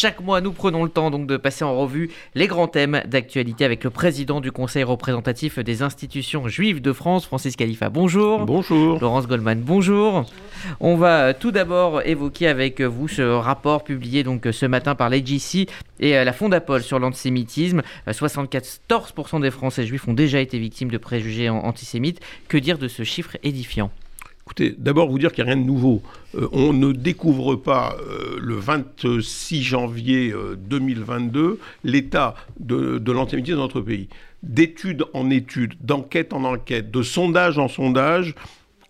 Chaque mois, nous prenons le temps donc de passer en revue les grands thèmes d'actualité avec le président du Conseil représentatif des institutions juives de France, Francis Khalifa. Bonjour. Bonjour. Laurence Goldman, bonjour. On va tout d'abord évoquer avec vous ce rapport publié donc ce matin par l'AGC et la Fondapol sur l'antisémitisme. 74% des Français juifs ont déjà été victimes de préjugés antisémites. Que dire de ce chiffre édifiant? D'abord vous dire qu'il n'y a rien de nouveau. Euh, on ne découvre pas euh, le 26 janvier 2022 euh, l'état de, de l'antisémitisme dans notre pays. D'étude en étude, d'enquête en enquête, de sondage en sondage,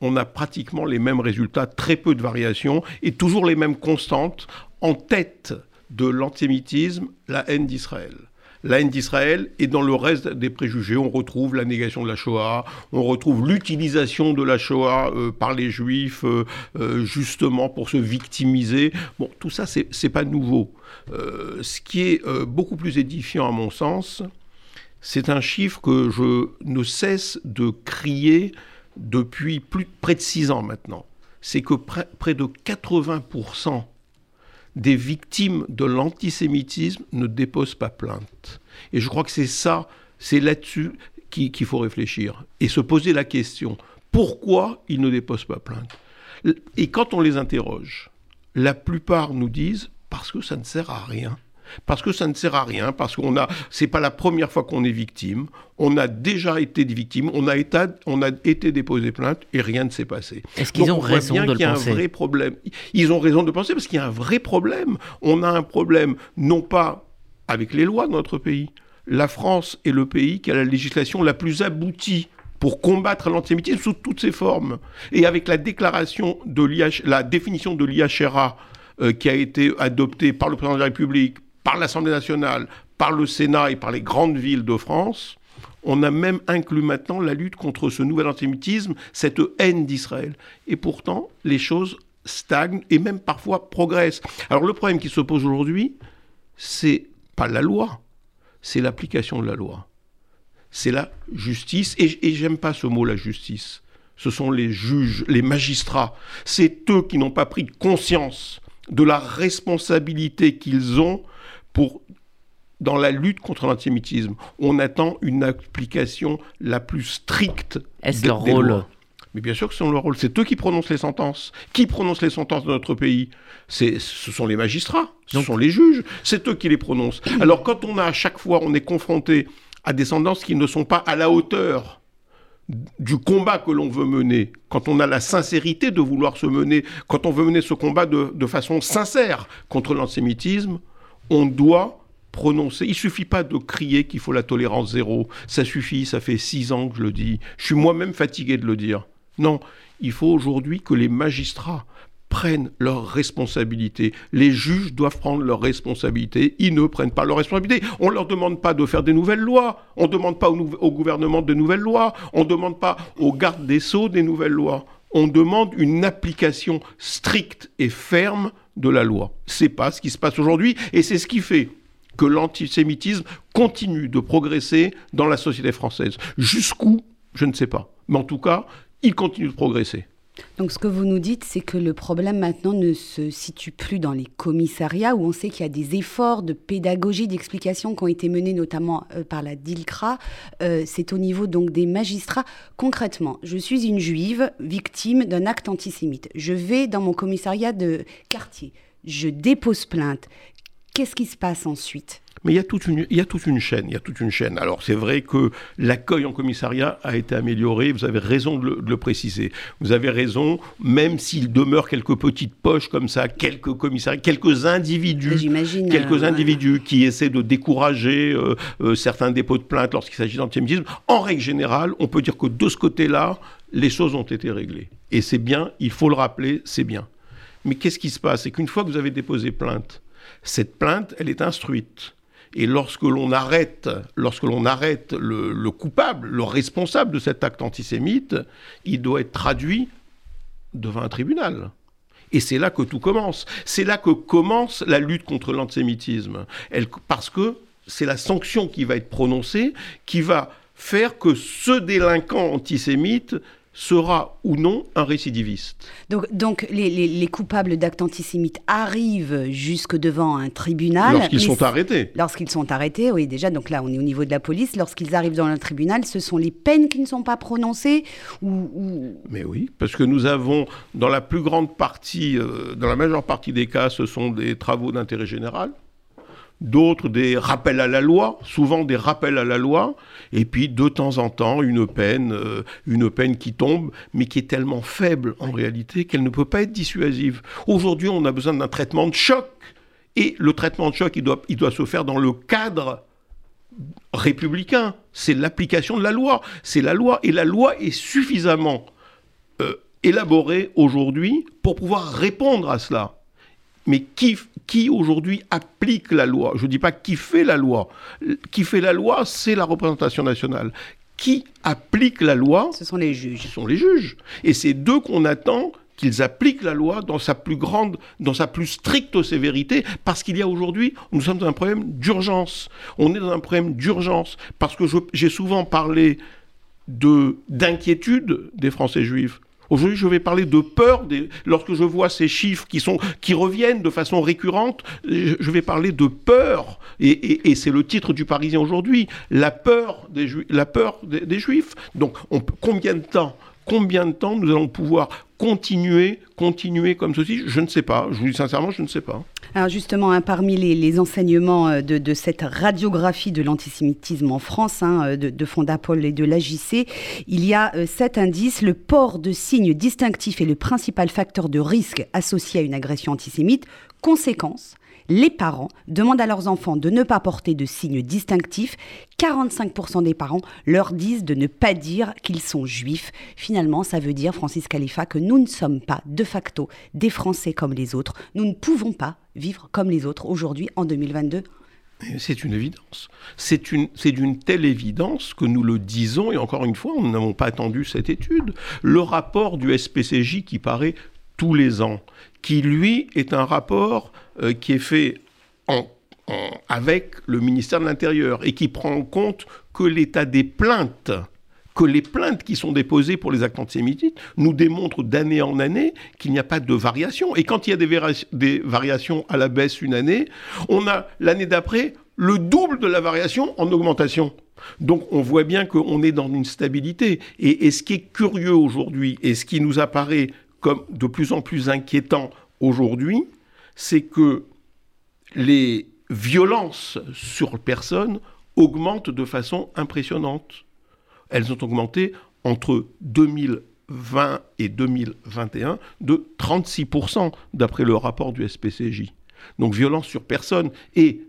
on a pratiquement les mêmes résultats, très peu de variations et toujours les mêmes constantes. En tête de l'antisémitisme, la haine d'Israël la haine d'Israël et dans le reste des préjugés, on retrouve la négation de la Shoah, on retrouve l'utilisation de la Shoah euh, par les Juifs euh, euh, justement pour se victimiser. Bon, tout ça, c'est pas nouveau. ce qui est beaucoup plus édifiant à mon sens, c'est un chiffre que je ne cesse de crier depuis plus, près de six ans maintenant. C'est que près de 80% des victimes de l'antisémitisme ne déposent pas plainte. Et je crois que c'est ça, c'est là-dessus qu'il faut réfléchir et se poser la question pourquoi ils ne déposent pas plainte? Et quand on les interroge, la plupart nous disent parce que ça ne sert à rien parce que ça ne sert à rien, parce qu'on a, c'est pas la première fois qu'on est victime, on a déjà été victime, on a été, on a été déposé plainte et rien ne s'est passé. Est-ce qu'ils ont raison de le penser y a un vrai problème. Ils ont raison de penser parce qu'il y a un vrai problème. On a un problème non pas avec les lois de notre pays. La France est le pays qui a la législation la plus aboutie pour combattre l'antisémitisme sous toutes ses formes. Et avec la déclaration de la définition de l'IHRA euh, qui a été adoptée par le président de la République, par l'Assemblée nationale, par le Sénat et par les grandes villes de France, on a même inclus maintenant la lutte contre ce nouvel antisémitisme, cette haine d'Israël. Et pourtant, les choses stagnent et même parfois progressent. Alors le problème qui se pose aujourd'hui, c'est pas la loi, c'est l'application de la loi. C'est la justice, et, et j'aime pas ce mot, la justice. Ce sont les juges, les magistrats. C'est eux qui n'ont pas pris conscience de la responsabilité qu'ils ont pour dans la lutte contre l'antisémitisme, on attend une application la plus stricte. Est-ce leur rôle mais bien sûr que c'est leur rôle. C'est eux qui prononcent les sentences. Qui prononce les sentences de notre pays? Ce sont les magistrats, ce sont les juges. C'est eux qui les prononcent. Alors quand on a à chaque fois, on est confronté à des sentences qui ne sont pas à la hauteur du combat que l'on veut mener, quand on a la sincérité de vouloir se mener, quand on veut mener ce combat de, de façon sincère contre l'antisémitisme, on doit prononcer. Il suffit pas de crier qu'il faut la tolérance zéro. Ça suffit, ça fait six ans que je le dis. Je suis moi-même fatigué de le dire. Non, il faut aujourd'hui que les magistrats prennent leurs responsabilités. Les juges doivent prendre leurs responsabilités. Ils ne prennent pas leurs responsabilités. On ne leur demande pas de faire des nouvelles lois. On ne demande pas au, gouvernement de nouvelles lois. On ne demande pas aux gardes des sceaux des nouvelles lois. On demande une application stricte et ferme de la loi. C'est pas ce qui se passe aujourd'hui et c'est ce qui fait que l'antisémitisme continue de progresser dans la société française. Jusqu'où? Je ne sais pas. Mais en tout cas, il continue de progresser. Donc ce que vous nous dites, c'est que le problème maintenant ne se situe plus dans les commissariats, où on sait qu'il y a des efforts de pédagogie, d'explication qui ont été menés notamment euh, par la DILCRA. Euh, c'est au niveau donc des magistrats. Concrètement, je suis une juive victime d'un acte antisémite. Je vais dans mon commissariat de quartier. Je dépose plainte. Qu'est-ce qui se passe ensuite? Mais il y, a toute une, il y a toute une chaîne, il y a toute une chaîne. Alors c'est vrai que l'accueil en commissariat a été amélioré, vous avez raison de le, préciser. Vous avez raison, même s'il demeure quelques petites poches comme ça, quelques commissariats, quelques individus, quelques euh, individus qui essaient de décourager euh, euh, certains dépôts de plainte lorsqu'il s'agit d'antisémitisme, en règle générale, on peut dire que de ce côté-là, les choses ont été réglées. Et c'est bien, il faut le rappeler, c'est bien. Mais qu'est-ce qui se passe? C'est qu'une fois que vous avez déposé plainte, cette plainte, elle est instruite. Et lorsque l'on arrête, arrête le, coupable, le responsable de cet acte antisémite, il doit être traduit devant un tribunal. Et c'est là que tout commence. C'est là que commence la lutte contre l'antisémitisme. parce que c'est la sanction qui va être prononcée qui va faire que ce délinquant antisémite sera ou non un récidiviste. Donc, donc les, coupables d'actes antisémites arrivent jusque devant un tribunal. Lorsqu'ils sont arrêtés. Lorsqu'ils sont arrêtés, oui, déjà, donc là, on est au niveau de la police. Lorsqu'ils arrivent dans un tribunal, ce sont les peines qui ne sont pas prononcées ou, Mais oui, parce que nous avons, dans la plus grande partie, euh, dans la majeure partie des cas, ce sont des travaux d'intérêt général d'autres des rappels à la loi, souvent des rappels à la loi, et puis de temps en temps une peine, euh, une peine qui tombe, mais qui est tellement faible en réalité qu'elle ne peut pas être dissuasive. Aujourd'hui, on a besoin d'un traitement de choc, et le traitement de choc, il doit, se faire dans le cadre républicain. C'est l'application de la loi. C'est la loi, et la loi est suffisamment euh, élaborée aujourd'hui pour pouvoir répondre à cela. Mais qui, qui aujourd'hui applique la loi? Je ne dis pas qui fait la loi. Qui fait la loi, c'est la représentation nationale. Qui applique la loi? Ce sont les juges. Ce sont les juges. Et c'est d'eux qu'on attend qu'ils appliquent la loi dans sa plus grande, dans sa plus stricte sévérité, parce qu'il y a aujourd'hui, nous sommes dans un problème d'urgence. On est dans un problème d'urgence, parce que j'ai souvent parlé de d'inquiétude des Français juifs. Aujourd'hui, je vais parler de peur. Lorsque je vois ces chiffres qui, sont, qui reviennent de façon récurrente, je vais parler de peur. Et, c'est le titre du Parisien aujourd'hui. La peur des, Juifs. Donc, on, combien de temps combien de temps nous allons pouvoir continuer, continuer comme ceci? Je ne sais pas. Je vous dis sincèrement, je ne sais pas. Alors justement, hein, parmi les, enseignements euh, de, cette radiographie de l'antisémitisme en France, hein, euh, de, Fondapol et de l'AJC, il y a euh, sept indices. Le port de signes distinctifs est le principal facteur de risque associé à une agression antisémite. Conséquence, les parents demandent à leurs enfants de ne pas porter de signes distinctifs. 45% des parents leur disent de ne pas dire qu'ils sont juifs. Finalement, ça veut dire, Francis Khalifa, que nous ne sommes pas de facto des Français comme les autres. Nous ne pouvons pas vivre comme les autres aujourd'hui en 2022 c'est une évidence. C'est d'une telle évidence que nous le disons, et encore une fois, nous n'avons pas attendu cette étude. Le rapport du SPCJ qui paraît tous les ans, qui lui est un rapport euh, qui est fait avec le ministère de l'Intérieur et qui prend en compte que l'état des plaintes, que les plaintes qui sont déposées pour les actes antisémites nous démontrent d'année en année qu'il n'y a pas de variation. Et quand il y a des, variations à la baisse une année, on a l'année d'après le double de la variation en augmentation. Donc on voit bien qu'on est dans une stabilité. Et, ce qui est curieux aujourd'hui, et ce qui nous apparaît comme de plus en plus inquiétant aujourd'hui, c'est que les violences sur personnes augmentent de façon impressionnante. Elles ont augmenté entre 2020 et 2021 de 36% d'après le rapport du SPCJ. Donc violence sur personne et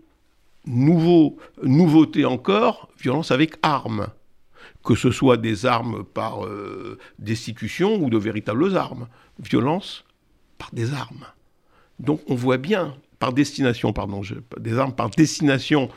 nouveau, nouveauté encore, violence avec armes. Que ce soit des armes par euh, destitution ou de véritables armes. Violence par des armes. Donc on voit bien par destination, pardon, des armes par destination.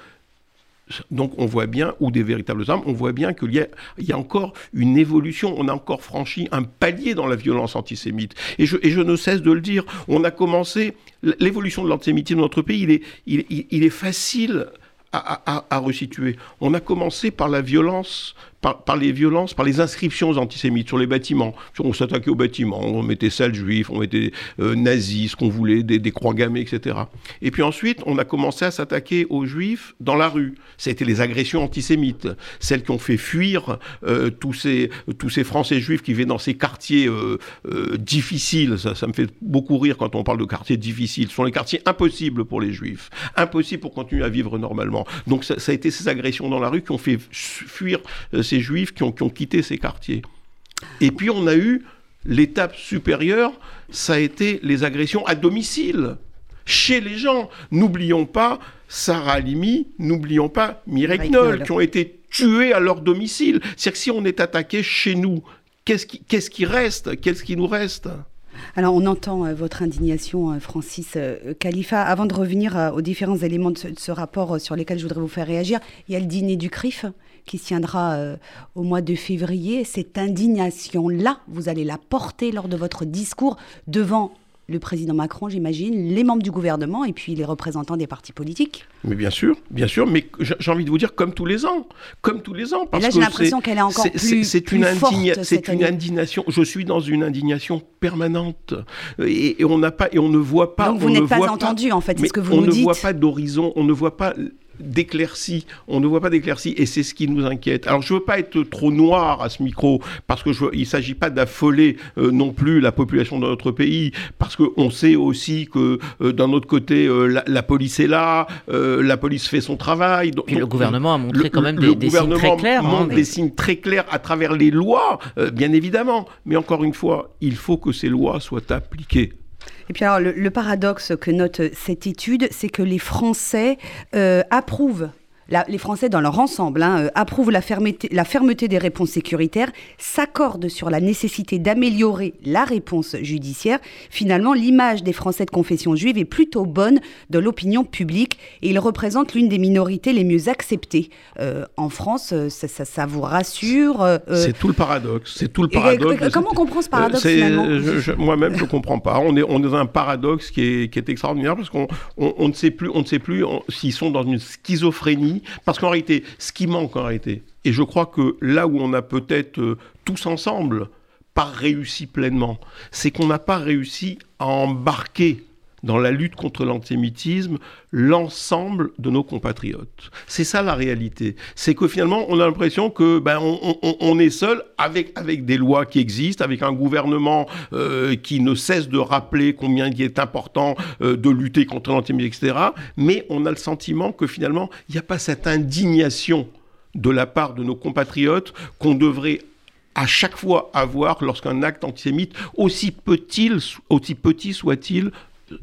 Donc on voit bien, ou des véritables armes, on voit bien qu'il y, y, a encore une évolution, on a encore franchi un palier dans la violence antisémite. Et je, je ne cesse de le dire, on a commencé, l'évolution de l'antisémitisme dans notre pays, il est, il, il est facile à, à, resituer. On a commencé par la violence par, les violences, par les inscriptions antisémites sur les bâtiments. On s'attaquait aux bâtiments, on mettait sales juifs, on mettait euh, nazis, ce qu'on voulait, des, croix gammées, etc. Et puis ensuite, on a commencé à s'attaquer aux juifs dans la rue. Été les agressions antisémites, celles qui ont fait fuir euh, tous, ces, tous ces Français juifs qui vivaient dans ces quartiers euh, difficiles. Ça, me fait beaucoup rire quand on parle de quartiers difficiles. Ce sont les quartiers impossibles pour les juifs, impossibles pour continuer à vivre normalement. Donc ça a été ces agressions dans la rue qui ont fait fuir ces juifs qui ont, quitté ces quartiers. Et puis on a eu l'étape supérieure, ça a été les agressions à domicile, chez les gens. N'oublions pas Sarah Halimi, n'oublions pas Mireille Knoll, qui ont été tués à leur domicile. C'est-à-dire que si on est attaqué chez nous, qu'est-ce qui, qu'est-ce qui reste? Qu'est-ce qui nous reste? Alors, on entend euh, votre indignation, euh, Francis euh, Khalifa. Avant de revenir aux différents éléments de ce, rapport sur lesquels je voudrais vous faire réagir, il y a le dîner du CRIF qui se tiendra au mois de février. Cette indignation-là, vous allez la porter lors de votre discours devant le président Macron, j'imagine, les membres du gouvernement et puis les représentants des partis politiques. Mais bien sûr, bien sûr, mais j'ai envie de vous dire comme tous les ans, comme tous les ans. Parce et là, j'ai l'impression qu'elle est encore plus, c'est une, c'est une indignation. Je suis dans une indignation permanente et, on n'a pas et on ne voit pas. Donc vous n'êtes pas entendu en fait, c'est ce que vous nous dites. On ne voit pas d'horizon, on ne voit pas d'éclaircie. On ne voit pas d'éclaircie et c'est ce qui nous inquiète. Alors je ne veux pas être trop noir à ce micro parce que il ne s'agit pas d'affoler euh, non plus la population de notre pays parce qu'on sait aussi que euh, d'un autre côté euh, la, police est là, la police fait son travail. Donc, le gouvernement a montré quand même des, signes très clairs. Hein, des signes très clairs à travers les lois, bien évidemment. Mais encore une fois, il faut que ces lois soient appliquées. Et puis alors, le, paradoxe que note cette étude, c'est que les Français euh, approuvent les Français dans leur ensemble hein, euh, approuvent la fermeté, la fermeté, des réponses sécuritaires, s'accordent sur la nécessité d'améliorer la réponse judiciaire. Finalement, l'image des Français de confession juive est plutôt bonne de l'opinion publique et ils représentent l'une des minorités les mieux acceptées. Euh, en France, euh, ça, ça, vous rassure C'est tout le paradoxe. C'est tout le paradoxe. comment on comprend ce paradoxe finalement Moi-même, je ne comprends pas. On est, on est dans un paradoxe qui est, qui est extraordinaire parce qu'on on, ne sait plus, on ne sait plus s'ils sont dans une schizophrénie parce qu'en réalité, ce qui manque en réalité, et je crois que là où on a peut-être euh, tous ensemble pas réussi pleinement, c'est qu'on n'a pas réussi à embarquer dans la lutte contre l'antisémitisme l'ensemble de nos compatriotes. C'est ça la réalité. C'est que finalement, on a l'impression que ben, on, est seul avec, avec des lois qui existent, avec un gouvernement euh, qui ne cesse de rappeler combien il est important euh, de lutter contre l'antisémitisme, etc. Mais on a le sentiment que finalement, il n'y a pas cette indignation de la part de nos compatriotes qu'on devrait à chaque fois avoir lorsqu'un acte antisémite, aussi petit, aussi petit soit-il,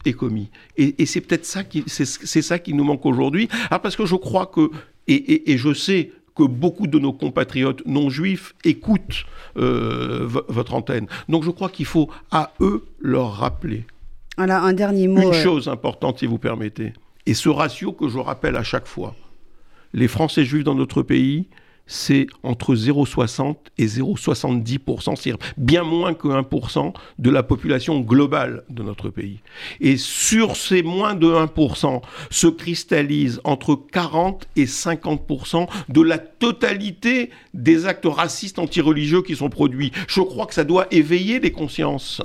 est commis. Et, c'est peut-être ça qui, c'est, ça qui nous manque aujourd'hui. Ah, parce que je crois que, et, je sais que beaucoup de nos compatriotes non juifs écoutent euh, votre antenne. Donc je crois qu'il faut à eux leur rappeler. Alors un dernier mot. Une euh, chose importante, si vous permettez. Et ce ratio que je rappelle à chaque fois. Les Français juifs dans notre pays, c'est entre 0,60 et 0,70%, c'est-à-dire bien moins que 1% de la population globale de notre pays. Et sur ces moins de 1% se cristallise entre 40 et 50% de la totalité des actes racistes antireligieux qui sont produits. Je crois que ça doit éveiller les consciences.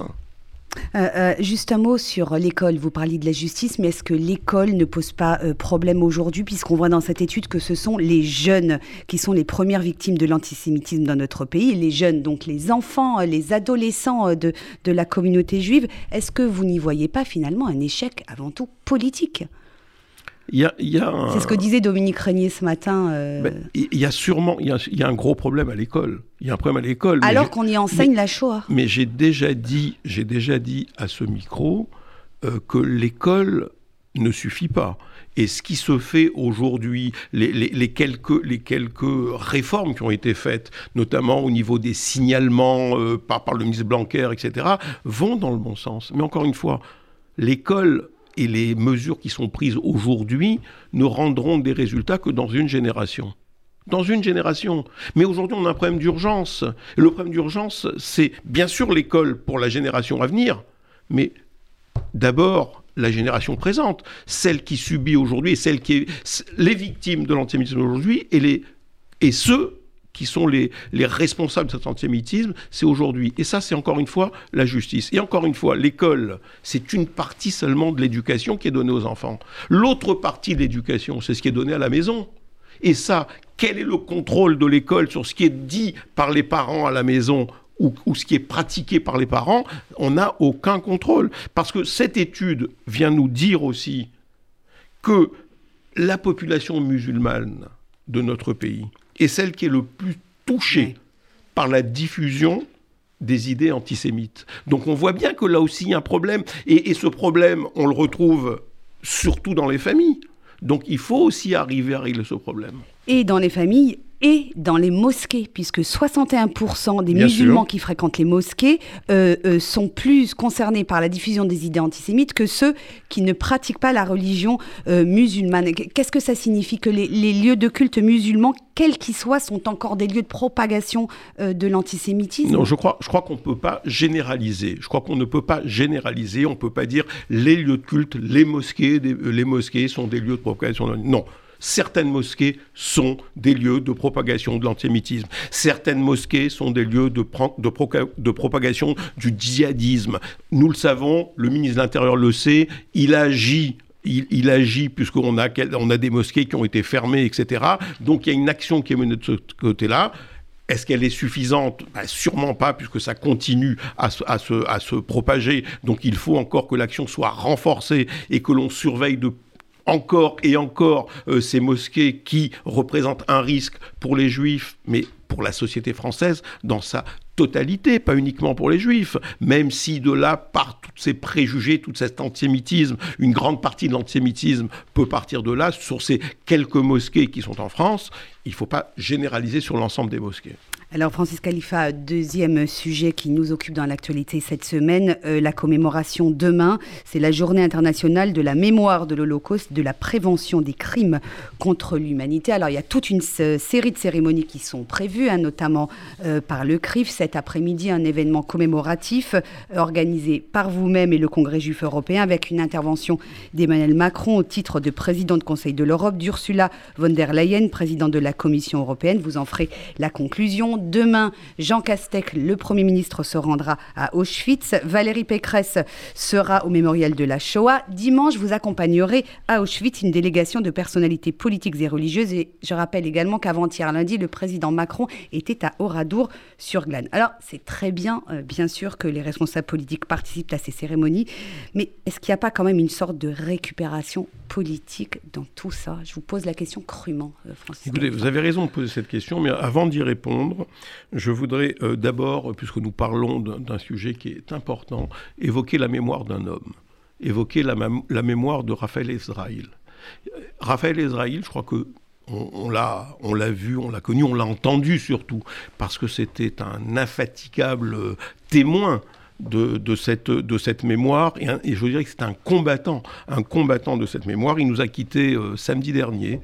Euh, euh, juste un mot sur l'école. Vous parliez de la justice, mais est-ce que l'école ne pose pas euh, problème aujourd'hui, puisqu'on voit dans cette étude que ce sont les jeunes qui sont les premières victimes de l'antisémitisme dans notre pays, les jeunes, donc les enfants, les adolescents de, de la communauté juive. Est-ce que vous n'y voyez pas finalement un échec avant tout politique? C'est ce que disait Dominique Régnier ce matin. Euh. Ben, il y a sûrement il y a, un gros problème à l'école. Il y a un problème à l'école. Alors qu'on y enseigne la Shoah. Mais j'ai déjà dit, j'ai déjà dit à ce micro euh, que l'école ne suffit pas. Et ce qui se fait aujourd'hui, les, quelques, les quelques réformes qui ont été faites, notamment au niveau des signalements euh, par, par le ministre Blanquer, etc., vont dans le bon sens. Mais encore une fois, l'école et les mesures qui sont prises aujourd'hui ne rendront des résultats que dans une génération. Dans une génération. Mais aujourd'hui, on a un problème d'urgence. Le problème d'urgence, c'est bien sûr l'école pour la génération à venir, mais d'abord la génération présente, celle qui subit aujourd'hui et celle qui est les victimes de l'antisémitisme aujourd'hui et et ceux qui sont les, les responsables de cet antisémitisme, c'est aujourd'hui. Et ça, c'est encore une fois la justice. Et encore une fois, l'école, c'est une partie seulement de l'éducation qui est donnée aux enfants. L'autre partie de l'éducation, c'est ce qui est donné à la maison. Et ça, quel est le contrôle de l'école sur ce qui est dit par les parents à la maison ou, ce qui est pratiqué par les parents, on n'a aucun contrôle. Parce que cette étude vient nous dire aussi que la population musulmane de notre pays, est celle qui est le plus touchée par la diffusion des idées antisémites. Donc on voit bien que là aussi il y a un problème, et, ce problème, on le retrouve surtout dans les familles. Donc il faut aussi arriver à régler ce problème. Et dans les familles, et dans les mosquées, puisque 61% des musulmans qui fréquentent les mosquées euh, euh, sont plus concernés par la diffusion des idées antisémites que ceux qui ne pratiquent pas la religion euh, musulmane. Qu'est-ce que ça signifie que les, lieux de culte musulmans, quels qu'ils soient, sont encore des lieux de propagation de l'antisémitisme? Non, je crois, je crois qu'on ne peut pas généraliser. Je crois qu'on ne peut pas généraliser. On ne peut pas dire les lieux de culte, les mosquées, les mosquées sont des lieux de propagation. Non certaines mosquées sont des lieux de propagation de l'antisémitisme. Certaines mosquées sont des lieux de, propagation du djihadisme. Nous le savons, le ministre de l'Intérieur le sait, il agit il, agit puisqu'on a, on a des mosquées qui ont été fermées, etc. Donc il y a une action qui est menée de ce côté-là. Est-ce qu'elle est suffisante? Ben, Sûrement pas, puisque ça continue à se, à se, propager. Donc il faut encore que l'action soit renforcée et que l'on surveille de encore et encore euh, ces mosquées qui représentent un risque pour les juifs, mais pour la société française dans sa totalité, pas uniquement pour les juifs, même si de là, par tous ces préjugés, tout cet antisémitisme, une grande partie de l'antisémitisme peut partir de là, sur ces quelques mosquées qui sont en France, il ne faut pas généraliser sur l'ensemble des mosquées. Alors Francis Khalifa, deuxième sujet qui nous occupe dans l'actualité cette semaine, euh, la commémoration demain, c'est la journée internationale de la mémoire de l'Holocauste, de la prévention des crimes contre l'humanité. Alors il y a toute une série de cérémonies qui sont prévues, hein, notamment euh, par le CRIF cet après-midi, un événement commémoratif euh, organisé par vous-même et le Congrès juif européen avec une intervention d'Emmanuel Macron au titre de président de Conseil de l'Europe, d'Ursula von der Leyen, président de la Commission européenne. Vous en ferez la conclusion. Demain, Jean Castex, le Premier ministre, se rendra à Auschwitz. Valérie Pécresse sera au mémorial de la Shoah. Dimanche, vous accompagnerez à Auschwitz une délégation de personnalités politiques et religieuses. Et je rappelle également qu'avant-hier lundi, le président Macron était à Oradour sur Glane. Alors, c'est très bien, euh, bien sûr, que les responsables politiques participent à ces cérémonies. Mais est-ce qu'il n'y a pas quand même une sorte de récupération politique dans tout ça? Je vous pose la question crûment, euh, Francis. Écoutez, vous avez raison de poser cette question, mais avant d'y répondre, je voudrais euh, d'abord, puisque nous parlons d'un sujet qui est important, évoquer la mémoire d'un homme, évoquer la, mémoire de Raphaël Ezraïl. Raphaël Ezraïl, je crois que on, l'a, vu, on l'a connu, on l'a entendu surtout, parce que c'était un infatigable euh, témoin de, cette, mémoire, et, je dirais que c'est un combattant, un combattant de cette mémoire. Il nous a quittés euh, samedi dernier,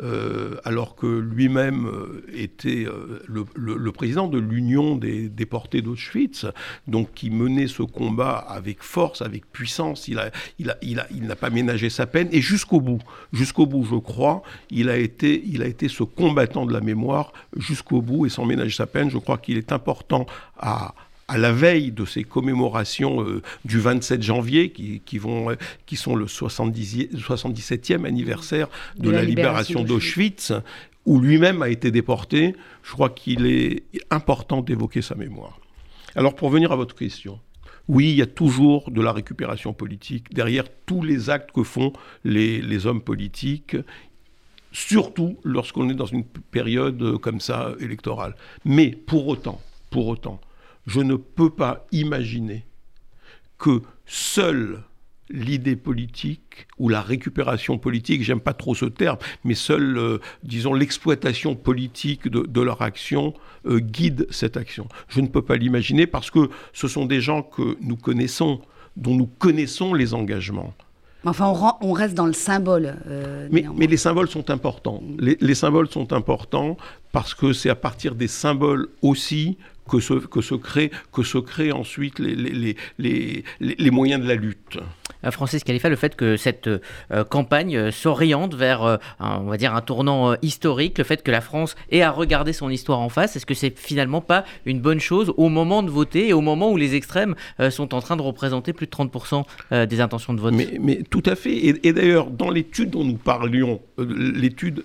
euh, alors que lui-même euh, était euh, le, président de l'Union des déportés d'Auschwitz, donc qui menait ce combat avec force, avec puissance. Il n'a il a, il a, il pas ménagé sa peine et jusqu'au bout, jusqu'au bout, je crois, il a été, il a été ce combattant de la mémoire jusqu'au bout et sans ménager sa peine. Je crois qu'il est important à à la veille de ces commémorations euh, du 27 janvier, qui, vont, euh, qui sont le 70, 77e anniversaire de, la, libération, d'Auschwitz, où lui-même a été déporté, je crois qu'il est important d'évoquer sa mémoire. Alors pour venir à votre question, oui, il y a toujours de la récupération politique derrière tous les actes que font les, les hommes politiques, surtout lorsqu'on est dans une période euh, comme ça électorale. Mais pour autant, pour autant, je ne peux pas imaginer que seule l'idée politique ou la récupération politique, j'aime pas trop ce terme, mais seule, euh, disons, l'exploitation politique de, leur action euh, guide cette action. Je ne peux pas l'imaginer parce que ce sont des gens que nous connaissons, dont nous connaissons les engagements. Enfin, on, reste dans le symbole. Euh, mais, les symboles sont importants. les, symboles sont importants parce que c'est à partir des symboles aussi que se, que se, crée, que se créent ensuite les, les, les, les, moyens de la lutte. Euh, Francis Khalifa, le fait que cette euh, campagne euh, s'oriente vers, un, on va dire, un tournant historique, le fait que la France ait à regarder son histoire en face, est-ce que c'est finalement pas une bonne chose au moment de voter et au moment où les extrêmes sont en train de représenter plus de 30% des intentions de vote? Mais, mais, tout à fait. Et, et d'ailleurs, dans l'étude dont nous parlions, l'étude,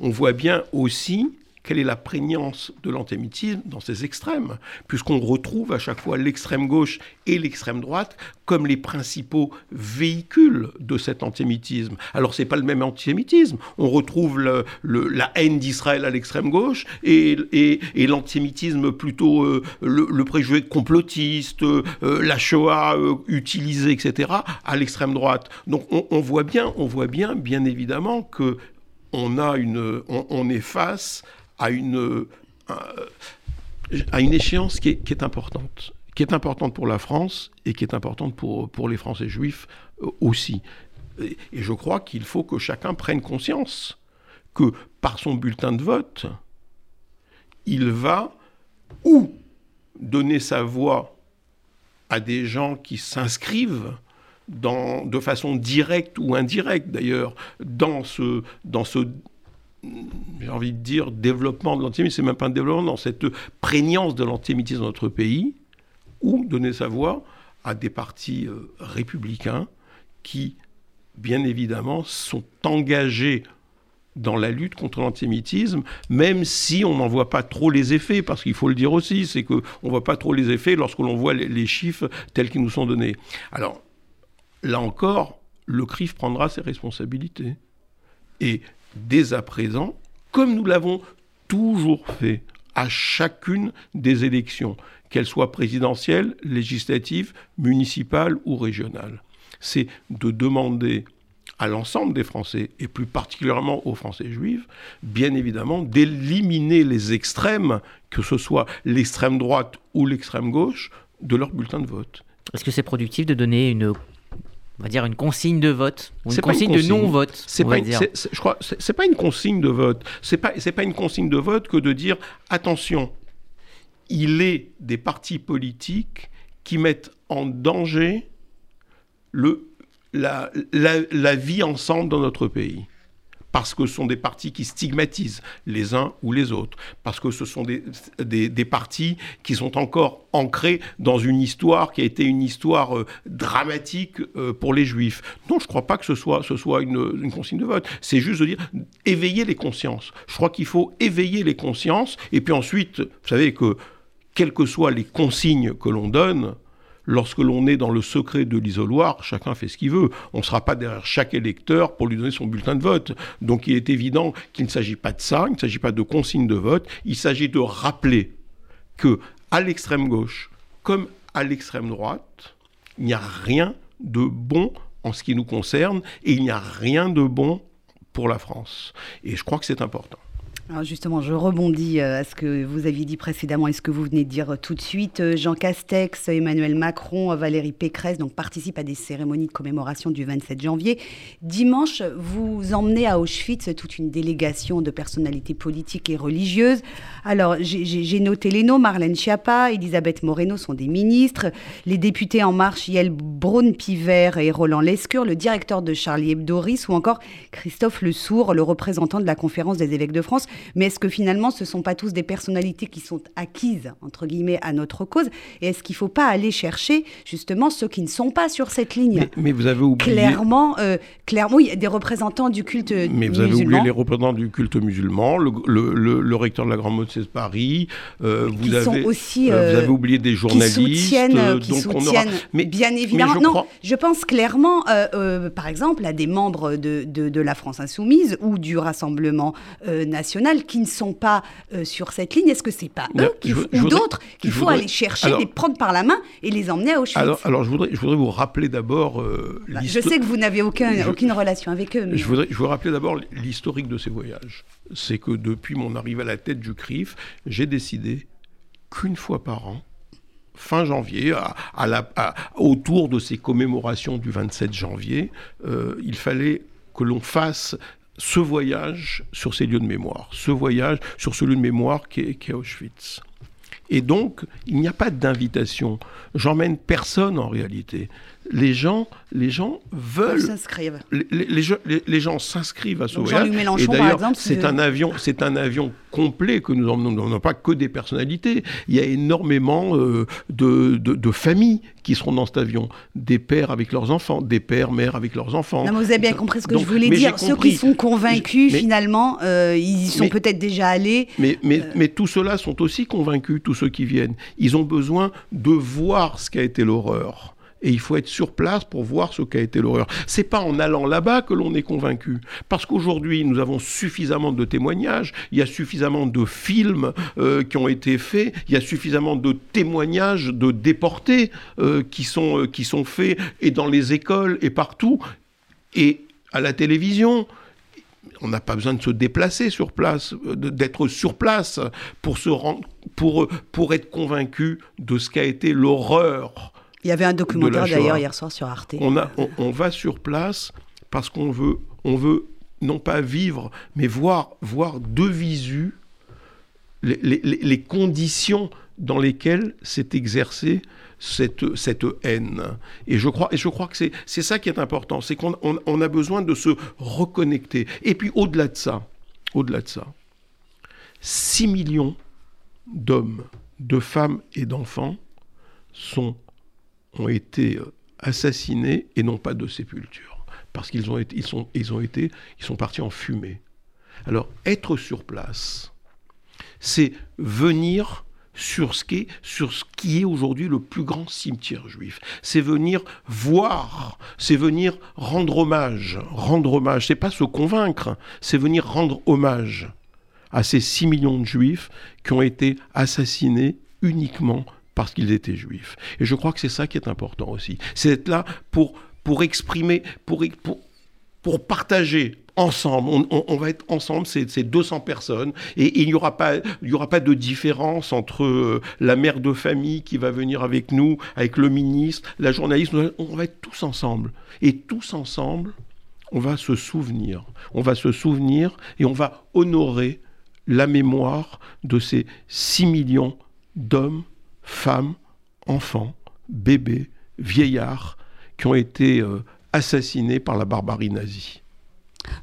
on voit bien aussi quelle est la prégnance de l'antisémitisme dans ces extrêmes, puisqu'on retrouve à chaque fois l'extrême gauche et l'extrême droite comme les principaux véhicules de cet antisémitisme. Alors c'est pas le même antisémitisme. On retrouve la haine d'Israël à l'extrême gauche et, l'antisémitisme plutôt euh, le, préjugé complotiste, euh, la Shoah euh, utilisée, etc. à l'extrême droite. Donc on, on voit bien, on voit bien, bien évidemment que on, a une, on, est face à une, à une échéance qui est, importante, qui est importante pour la France et qui est importante pour, pour les Français juifs euh, aussi. Et, je crois qu'il faut que chacun prenne conscience que par son bulletin de vote, il va ou donner sa voix à des gens qui s'inscrivent dans, de façon directe ou indirecte d'ailleurs dans ce, dans ce j'ai envie de dire, développement de l'antisémitisme, c'est même pas un développement, dans cette prégnance de l'antisémitisme dans notre pays, ou donner sa voix à des partis euh, républicains qui, bien évidemment, sont engagés dans la lutte contre l'antisémitisme, même si on n'en voit pas trop les effets, parce qu'il faut le dire aussi, c'est qu'on ne voit pas trop les effets lorsque l'on voit les, les chiffres tels qu'ils nous sont donnés. Alors, là encore, le CRIF prendra ses responsabilités. Et dès à présent, comme nous l'avons toujours fait à chacune des élections, qu'elles soient présidentielles, législatives, municipales ou régionales. C'est de demander à l'ensemble des Français, et plus particulièrement aux Français juifs, bien évidemment, d'éliminer les extrêmes, que ce soit l'extrême droite ou l'extrême gauche, de leur bulletin de vote. Est-ce que c'est productif de donner une on va dire une consigne de vote ou une consigne, de non-vote. C'est pas, je crois, c'est pas une consigne de vote. C'est pas, c'est pas une consigne de vote que de dire attention, il est des partis politiques qui mettent en danger le, la, la vie ensemble dans notre pays parce que ce sont des partis qui stigmatisent les uns ou les autres, parce que ce sont des, des, partis qui sont encore ancrés dans une histoire qui a été une histoire euh, dramatique euh, pour les juifs. Non, je ne crois pas que ce soit, ce soit une, une consigne de vote. C'est juste de dire éveiller les consciences. Je crois qu'il faut éveiller les consciences, et puis ensuite, vous savez que quelles que soient les consignes que l'on donne, Lorsque l'on est dans le secret de l'isoloir, chacun fait ce qu'il veut. On ne sera pas derrière chaque électeur pour lui donner son bulletin de vote. Donc il est évident qu'il ne s'agit pas de ça, il ne s'agit pas de consigne de vote, il s'agit de rappeler que à l'extrême gauche comme à l'extrême droite, il n'y a rien de bon en ce qui nous concerne et il n'y a rien de bon pour la France. Et je crois que c'est important. Alors justement, je rebondis euh, à ce que vous aviez dit précédemment et ce que vous venez de dire euh, tout de suite. Euh, Jean Castex, Emmanuel Macron, Valérie Pécresse donc, participent à des cérémonies de commémoration du 27 janvier. Dimanche, vous emmenez à Auschwitz toute une délégation de personnalités politiques et religieuses. Alors, j'ai noté les noms. Marlène Schiappa, Elisabeth Moreno sont des ministres. Les députés En Marche, Yael Braun-Piver et Roland Lescure, le directeur de Charlie Hebdo ou encore Christophe Le Sourd, le représentant de la conférence des évêques de France. Mais est-ce que finalement, ce ne sont pas tous des personnalités qui sont acquises, entre guillemets, à notre cause Et est-ce qu'il ne faut pas aller chercher, justement, ceux qui ne sont pas sur cette ligne mais, vous avez oublié... Clairement, euh, clairement, il y a des représentants du culte musulman. Mais vous avez oublié les représentants du culte musulman, le, le, recteur de la Grande Mosquée de Paris, euh, vous, avez, aussi, euh, vous avez oublié des journalistes. Qui soutiennent, qui soutiennent mais, bien évidemment. je non, je pense clairement, par exemple, à des membres de, de, de, la France Insoumise ou du Rassemblement national qui ne sont pas euh, sur cette ligne Est-ce que c'est pas eux ou d'autres qu'il faut aller chercher, les prendre par la main et les emmener à Auschwitz Alors, alors je, voudrais, je voudrais vous rappeler d'abord... Euh, bah, je sais que vous n'avez aucun, aucune relation avec eux. Je, voudrais, je vous rappeler d'abord l'historique de ces voyages. C'est que depuis mon arrivée à la tête du CRIF, j'ai décidé qu'une fois par an, fin janvier, à, la, autour de ces commémorations du 27 janvier, euh, il fallait que l'on fasse ce voyage sur ces lieux de mémoire, ce voyage sur ce lieu de mémoire qui est, Auschwitz. Et donc, il n'y a pas d'invitation. J'emmène personne en réalité les gens, les gens veulent. s'inscrivent. Les, les, les, gens s'inscrivent à ce voyage. Et d'ailleurs, c'est un avion, c'est un avion complet que nous emmenons. Nous n'emmenons pas que des personnalités. Il y a énormément euh, de, de, familles qui seront dans cet avion, des pères avec leurs enfants, des pères, mères avec leurs enfants. Non, vous avez bien compris ce que je voulais dire. Ceux qui sont convaincus, finalement, euh, ils y sont peut-être déjà allés. Mais, mais, euh. mais tous ceux-là sont aussi convaincus, tous ceux qui viennent. Ils ont besoin de voir ce qu'a été l'horreur et il faut être sur place pour voir ce qu'a été l'horreur. C'est pas en allant là-bas que l'on est convaincu, parce qu'aujourd'hui nous avons suffisamment de témoignages, il y a suffisamment de films euh, qui ont été faits, il y a suffisamment de témoignages de déportés euh, qui sont euh, qui sont faits et dans les écoles et partout et à la télévision on n'a pas besoin de se déplacer sur place, d'être sur place pour, se rendre, pour, pour être convaincu de ce qu'a été l'horreur. Il y avait un documentaire d'ailleurs hier soir sur Arte. On, a, on, va sur place parce qu'on veut, on veut non pas vivre, mais voir, voir de visu les, les, les conditions dans lesquelles s'est exercée cette, cette haine. Et je crois, et je crois que c'est ça qui est important, c'est qu'on on, a besoin de se reconnecter. Et puis au-delà de ça, au-delà de ça, 6 millions d'hommes, de femmes et d'enfants sont, ont été assassinés et non pas de sépulture, parce qu'ils ont été, ils sont, ils ont été, ils sont partis en fumée. Alors être sur place, c'est venir sur ce, qui est, sur ce qui est aujourd'hui le plus grand cimetière juif. C'est venir voir, c'est venir rendre hommage. Rendre hommage, c'est pas se convaincre, c'est venir rendre hommage à ces 6 millions de juifs qui ont été assassinés uniquement parce qu'ils étaient juifs. Et je crois que c'est ça qui est important aussi. C'est être là pour, pour exprimer, pour, pour, pour partager ensemble. On, va être ensemble, c'est 200 personnes, et, il n'y aura, pas, aura pas de différence entre euh, la mère de famille qui va venir avec nous, avec le ministre, la journaliste. On va être tous ensemble. Et tous ensemble, on va se souvenir. On va se souvenir et on va honorer la mémoire de ces 6 millions d'hommes, femmes, enfants, bébés, vieillards qui ont été euh, assassinés par la barbarie nazie.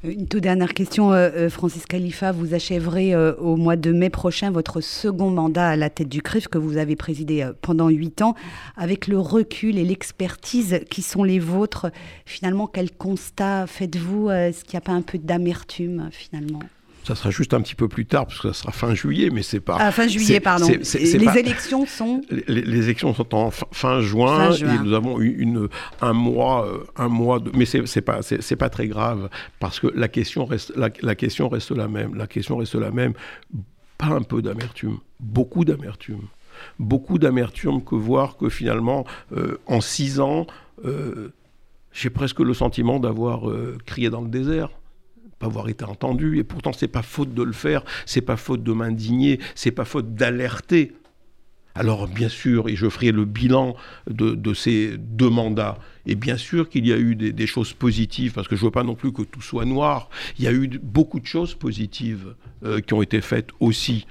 Une toute dernière question, euh, euh, Francis Khalifa. Vous achèverez euh, au mois de mai prochain votre second mandat à la tête du CRIF que vous avez présidé pendant huit ans. Avec le recul et l'expertise qui sont les vôtres, finalement, quel constat faites-vous? Est-ce qu'il n'y a pas un peu d'amertume finalement? Ça sera juste un petit peu plus tard, parce que ça sera fin juillet, mais c'est pas. Ah, fin juillet, pardon. les élections sont. Les, élections sont en fin, juin, et nous avons eu une, un mois, euh, un mois de. Mais c'est pas, c'est pas très grave, parce que la question reste, la, question reste la même. La question reste la même. Pas un peu d'amertume, beaucoup d'amertume. Beaucoup d'amertume que voir que finalement, euh, en six ans, euh, j'ai presque le sentiment d'avoir crié dans le désert avoir été entendu. Et pourtant, c'est pas faute de le faire, c'est pas faute de m'indigner, c'est pas faute d'alerter. Alors, bien sûr, et je ferai le bilan de, ces deux mandats. Et bien sûr qu'il y a eu des, choses positives, parce que je ne veux pas non plus que tout soit noir. Il y a eu beaucoup de choses positives euh, qui ont été faites aussi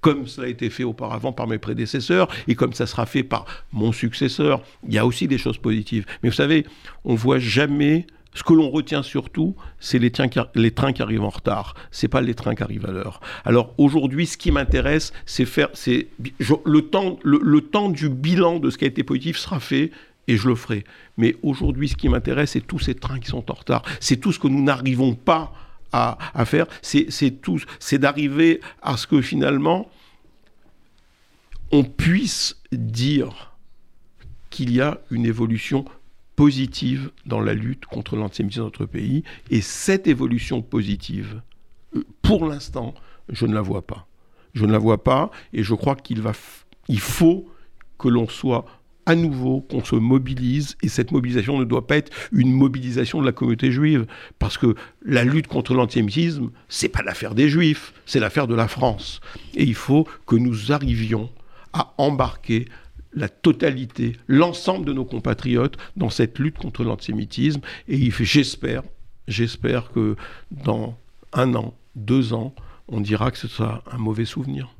comme ça a été fait auparavant par mes prédécesseurs et comme ça sera fait par mon successeur. Il y a aussi des choses positives. Mais vous savez, on voit jamais ce que l'on retient surtout, c'est les, trains qui arrivent en retard. C'est pas les trains qui arrivent à l'heure. Alors aujourd'hui, ce qui m'intéresse, c'est faire, le temps, le, temps du bilan de ce qui a été positif sera fait et je le ferai. Mais aujourd'hui, ce qui m'intéresse, c'est tous ces trains qui sont en retard. C'est tout ce que nous n'arrivons pas à, faire. C'est c'est d'arriver à ce que finalement on puisse dire qu'il y a une évolution positive dans la lutte contre l'antisémitisme dans notre pays. Et cette évolution positive, pour l'instant, je ne la vois pas. Je ne la vois pas et je crois qu'il va, il faut que l'on soit à nouveau, qu'on se mobilise, et cette mobilisation ne doit pas être une mobilisation de la communauté juive, parce que la lutte contre l'antisémitisme, c'est pas l'affaire des juifs, c'est l'affaire de la France. Et il faut que nous arrivions à embarquer la totalité, l'ensemble de nos compatriotes dans cette lutte contre l'antisémitisme. Et j'espère, j'espère que dans un an, deux ans, on dira que ce sera un mauvais souvenir.